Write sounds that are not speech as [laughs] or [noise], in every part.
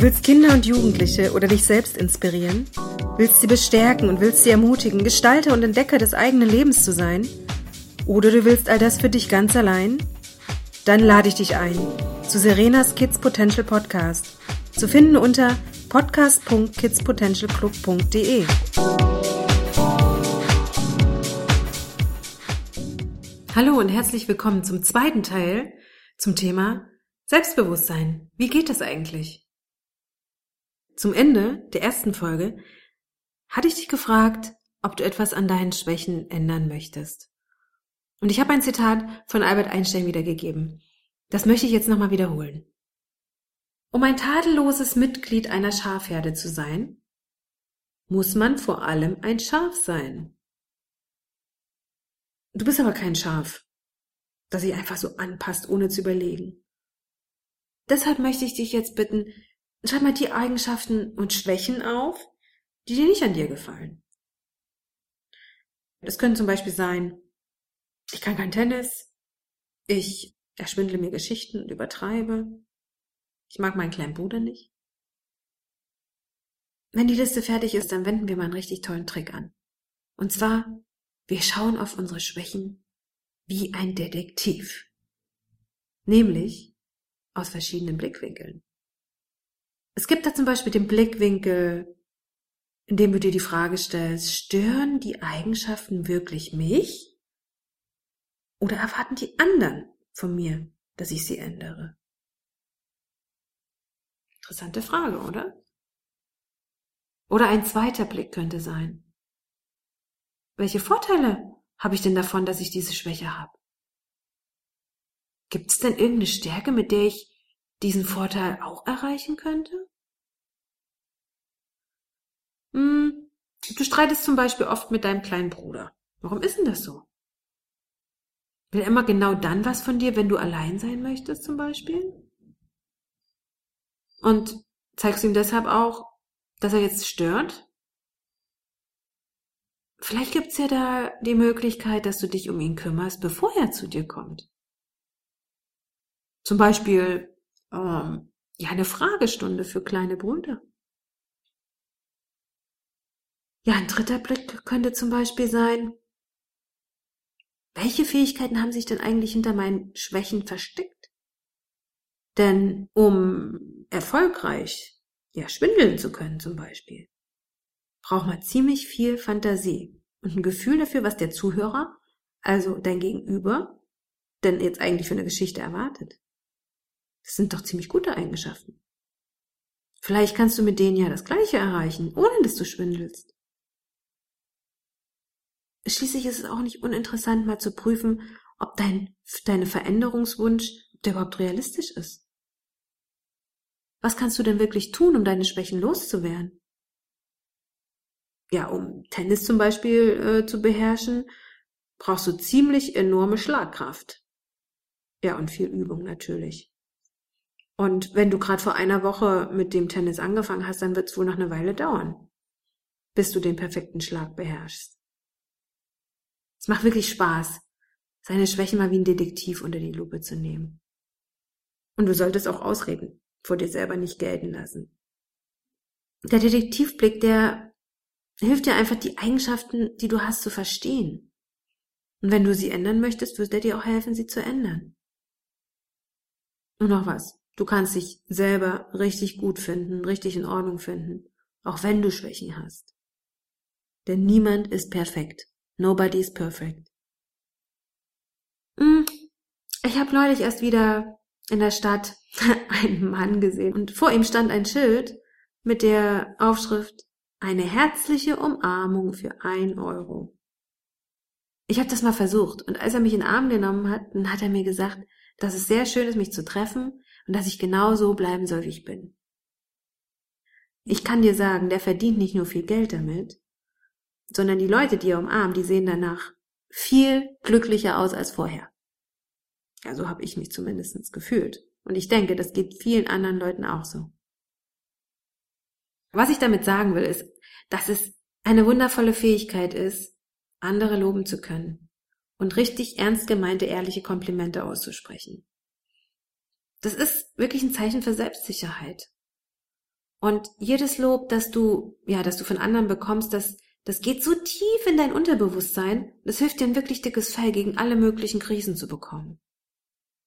Du willst Kinder und Jugendliche oder dich selbst inspirieren? Willst sie bestärken und willst sie ermutigen, Gestalter und Entdecker des eigenen Lebens zu sein? Oder du willst all das für dich ganz allein? Dann lade ich dich ein zu Serenas Kids Potential Podcast. Zu finden unter podcast.kidspotentialclub.de. Hallo und herzlich willkommen zum zweiten Teil zum Thema Selbstbewusstsein. Wie geht das eigentlich? Zum Ende der ersten Folge hatte ich dich gefragt, ob du etwas an deinen Schwächen ändern möchtest. Und ich habe ein Zitat von Albert Einstein wiedergegeben. Das möchte ich jetzt nochmal wiederholen. Um ein tadelloses Mitglied einer Schafherde zu sein, muss man vor allem ein Schaf sein. Du bist aber kein Schaf, das sich einfach so anpasst, ohne zu überlegen. Deshalb möchte ich dich jetzt bitten, schreib mal die Eigenschaften und Schwächen auf, die dir nicht an dir gefallen. Das können zum Beispiel sein, ich kann kein Tennis, ich erschwindle mir Geschichten und übertreibe, ich mag meinen kleinen Bruder nicht. Wenn die Liste fertig ist, dann wenden wir mal einen richtig tollen Trick an. Und zwar, wir schauen auf unsere Schwächen wie ein Detektiv. Nämlich aus verschiedenen Blickwinkeln. Es gibt da zum Beispiel den Blickwinkel, in dem du dir die Frage stellst, stören die Eigenschaften wirklich mich? Oder erwarten die anderen von mir, dass ich sie ändere? Interessante Frage, oder? Oder ein zweiter Blick könnte sein. Welche Vorteile habe ich denn davon, dass ich diese Schwäche habe? Gibt es denn irgendeine Stärke, mit der ich diesen Vorteil auch erreichen könnte? Hm, du streitest zum Beispiel oft mit deinem kleinen Bruder. Warum ist denn das so? Will er immer genau dann was von dir, wenn du allein sein möchtest, zum Beispiel? Und zeigst du ihm deshalb auch, dass er jetzt stört? Vielleicht gibt's ja da die Möglichkeit, dass du dich um ihn kümmerst, bevor er zu dir kommt. Zum Beispiel ähm, ja eine Fragestunde für kleine Brüder. Ja, ein dritter Blick könnte zum Beispiel sein, welche Fähigkeiten haben sich denn eigentlich hinter meinen Schwächen versteckt? Denn um erfolgreich, ja, schwindeln zu können zum Beispiel, braucht man ziemlich viel Fantasie und ein Gefühl dafür, was der Zuhörer, also dein Gegenüber, denn jetzt eigentlich für eine Geschichte erwartet. Das sind doch ziemlich gute Eigenschaften. Vielleicht kannst du mit denen ja das Gleiche erreichen, ohne dass du schwindelst. Schließlich ist es auch nicht uninteressant, mal zu prüfen, ob dein, deine Veränderungswunsch, ob der überhaupt realistisch ist. Was kannst du denn wirklich tun, um deine Schwächen loszuwerden? Ja, um Tennis zum Beispiel äh, zu beherrschen, brauchst du ziemlich enorme Schlagkraft. Ja, und viel Übung natürlich. Und wenn du gerade vor einer Woche mit dem Tennis angefangen hast, dann wird es wohl noch eine Weile dauern, bis du den perfekten Schlag beherrschst. Es macht wirklich Spaß, seine Schwächen mal wie ein Detektiv unter die Lupe zu nehmen. Und du solltest auch Ausreden vor dir selber nicht gelten lassen. Der Detektivblick, der hilft dir einfach, die Eigenschaften, die du hast, zu verstehen. Und wenn du sie ändern möchtest, wird er dir auch helfen, sie zu ändern. Und noch was. Du kannst dich selber richtig gut finden, richtig in Ordnung finden, auch wenn du Schwächen hast. Denn niemand ist perfekt. Nobody is perfect. Hm, ich habe neulich erst wieder in der Stadt [laughs] einen Mann gesehen und vor ihm stand ein Schild mit der Aufschrift eine herzliche Umarmung für ein Euro. Ich habe das mal versucht und als er mich in den Arm genommen hat, dann hat er mir gesagt, dass es sehr schön ist, mich zu treffen und dass ich genau so bleiben soll, wie ich bin. Ich kann dir sagen, der verdient nicht nur viel Geld damit, sondern die Leute, die er umarmt, die sehen danach viel glücklicher aus als vorher. Ja, so habe ich mich zumindest gefühlt. Und ich denke, das geht vielen anderen Leuten auch so. Was ich damit sagen will, ist, dass es eine wundervolle Fähigkeit ist, andere loben zu können und richtig ernst gemeinte, ehrliche Komplimente auszusprechen. Das ist wirklich ein Zeichen für Selbstsicherheit. Und jedes Lob, das du, ja, das du von anderen bekommst, das, das geht so tief in dein Unterbewusstsein, das hilft dir ein wirklich dickes Fell gegen alle möglichen Krisen zu bekommen.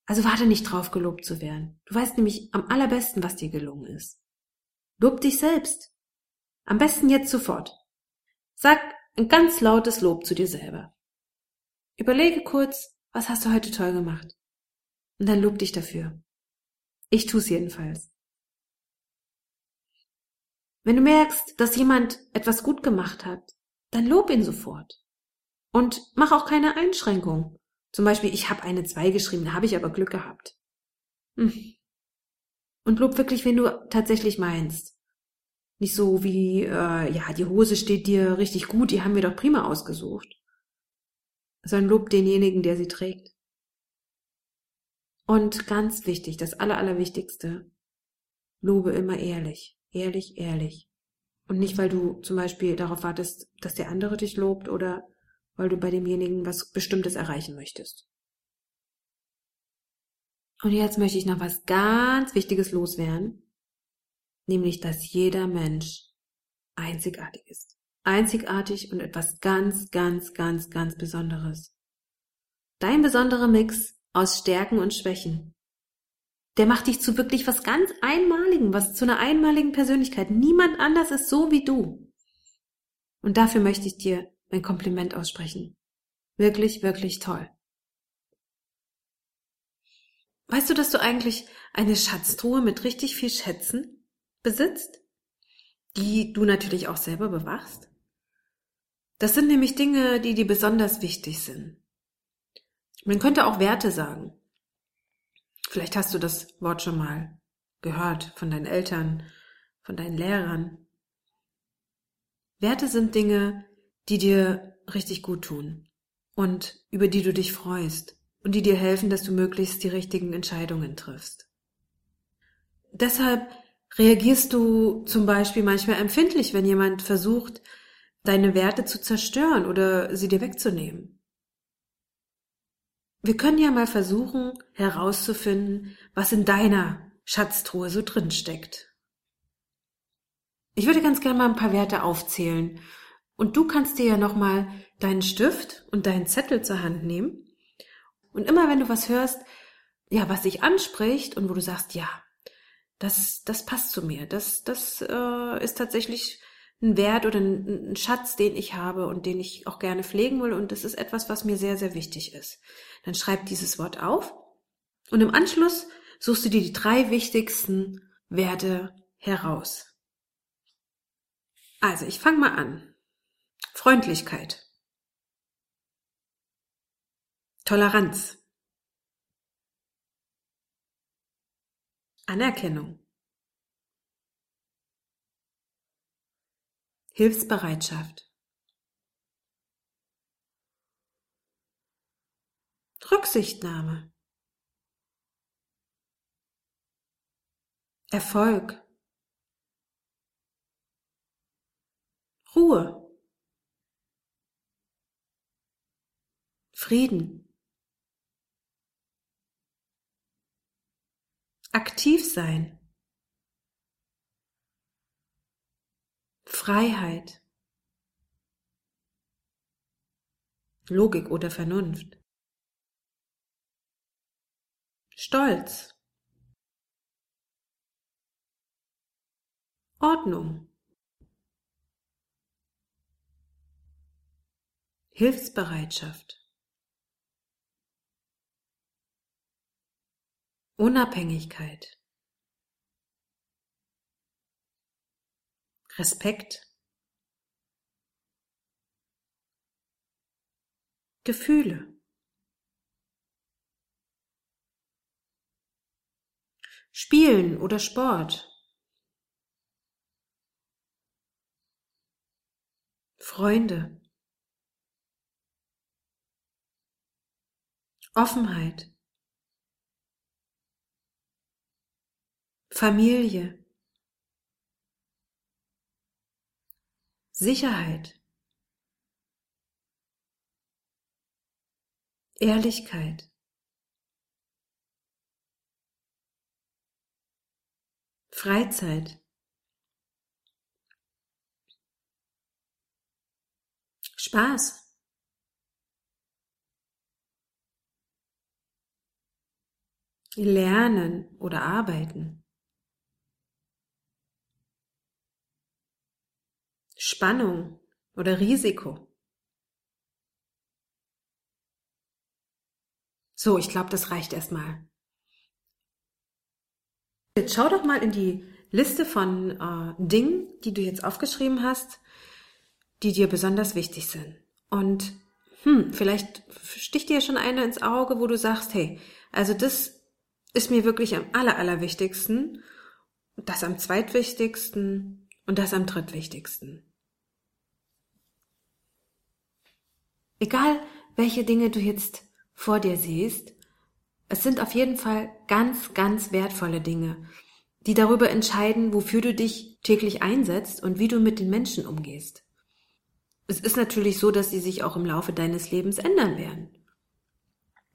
Also warte nicht drauf, gelobt zu werden. Du weißt nämlich am allerbesten, was dir gelungen ist. Lob dich selbst. Am besten jetzt sofort. Sag ein ganz lautes Lob zu dir selber. Überlege kurz, was hast du heute toll gemacht? Und dann lob dich dafür. Ich tu's jedenfalls. Wenn du merkst, dass jemand etwas gut gemacht hat, dann lob ihn sofort. Und mach auch keine Einschränkung. Zum Beispiel, ich habe eine 2 geschrieben, da habe ich aber Glück gehabt. Hm. Und lob wirklich, wenn du tatsächlich meinst. Nicht so wie, äh, ja, die Hose steht dir richtig gut, die haben wir doch prima ausgesucht. Sondern lob denjenigen, der sie trägt. Und ganz wichtig, das Aller, Allerwichtigste, lobe immer ehrlich, ehrlich, ehrlich. Und nicht, weil du zum Beispiel darauf wartest, dass der andere dich lobt oder weil du bei demjenigen was Bestimmtes erreichen möchtest. Und jetzt möchte ich noch was ganz Wichtiges loswerden, nämlich, dass jeder Mensch einzigartig ist. Einzigartig und etwas ganz, ganz, ganz, ganz Besonderes. Dein besonderer Mix aus Stärken und Schwächen. Der macht dich zu wirklich was ganz Einmaligen, was zu einer einmaligen Persönlichkeit. Niemand anders ist so wie du. Und dafür möchte ich dir ein Kompliment aussprechen. Wirklich, wirklich toll. Weißt du, dass du eigentlich eine Schatztruhe mit richtig viel Schätzen besitzt, die du natürlich auch selber bewachst? Das sind nämlich Dinge, die dir besonders wichtig sind. Man könnte auch Werte sagen. Vielleicht hast du das Wort schon mal gehört von deinen Eltern, von deinen Lehrern. Werte sind Dinge, die dir richtig gut tun und über die du dich freust und die dir helfen, dass du möglichst die richtigen Entscheidungen triffst. Deshalb reagierst du zum Beispiel manchmal empfindlich, wenn jemand versucht, deine Werte zu zerstören oder sie dir wegzunehmen. Wir können ja mal versuchen herauszufinden, was in deiner Schatztruhe so drin steckt. Ich würde ganz gerne mal ein paar Werte aufzählen. Und du kannst dir ja nochmal deinen Stift und deinen Zettel zur Hand nehmen. Und immer wenn du was hörst, ja, was dich anspricht und wo du sagst, ja, das, das passt zu mir, das, das äh, ist tatsächlich ein Wert oder ein, Schatz, den ich habe und den ich auch gerne pflegen will und das ist etwas, was mir sehr, sehr wichtig ist. Dann schreib dieses Wort auf und im Anschluss suchst du dir die drei wichtigsten Werte heraus. Also, ich fange mal an. Freundlichkeit. Toleranz. Anerkennung. Hilfsbereitschaft. Rücksichtnahme. Erfolg. Ruhe. Frieden. Aktiv sein. Freiheit. Logik oder Vernunft. Stolz. Ordnung. Hilfsbereitschaft. Unabhängigkeit. Respekt. Gefühle. Spielen oder Sport. Freunde. Offenheit. Familie. Sicherheit, Ehrlichkeit, Freizeit, Spaß. Lernen oder arbeiten. Spannung oder Risiko. So, ich glaube, das reicht erstmal. Jetzt schau doch mal in die Liste von äh, Dingen, die du jetzt aufgeschrieben hast, die dir besonders wichtig sind. Und hm, vielleicht sticht dir schon eine ins Auge, wo du sagst, hey, also das ist mir wirklich am aller, allerwichtigsten, das am zweitwichtigsten und das am drittwichtigsten. Egal, welche Dinge du jetzt vor dir siehst, es sind auf jeden Fall ganz, ganz wertvolle Dinge, die darüber entscheiden, wofür du dich täglich einsetzt und wie du mit den Menschen umgehst. Es ist natürlich so, dass sie sich auch im Laufe deines Lebens ändern werden.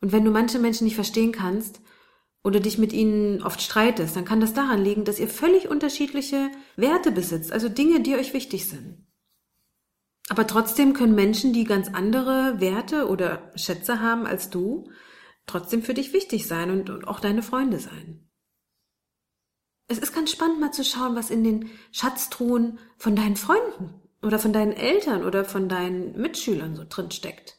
Und wenn du manche Menschen nicht verstehen kannst oder dich mit ihnen oft streitest, dann kann das daran liegen, dass ihr völlig unterschiedliche Werte besitzt, also Dinge, die euch wichtig sind. Aber trotzdem können Menschen, die ganz andere Werte oder Schätze haben als du, trotzdem für dich wichtig sein und, und auch deine Freunde sein. Es ist ganz spannend mal zu schauen, was in den Schatztruhen von deinen Freunden oder von deinen Eltern oder von deinen Mitschülern so drin steckt.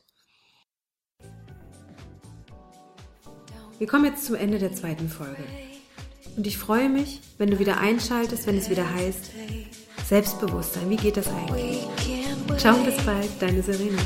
Wir kommen jetzt zum Ende der zweiten Folge. Und ich freue mich, wenn du wieder einschaltest, wenn es wieder heißt Selbstbewusstsein. Wie geht das eigentlich? Ciao, bis bald, deine Serena.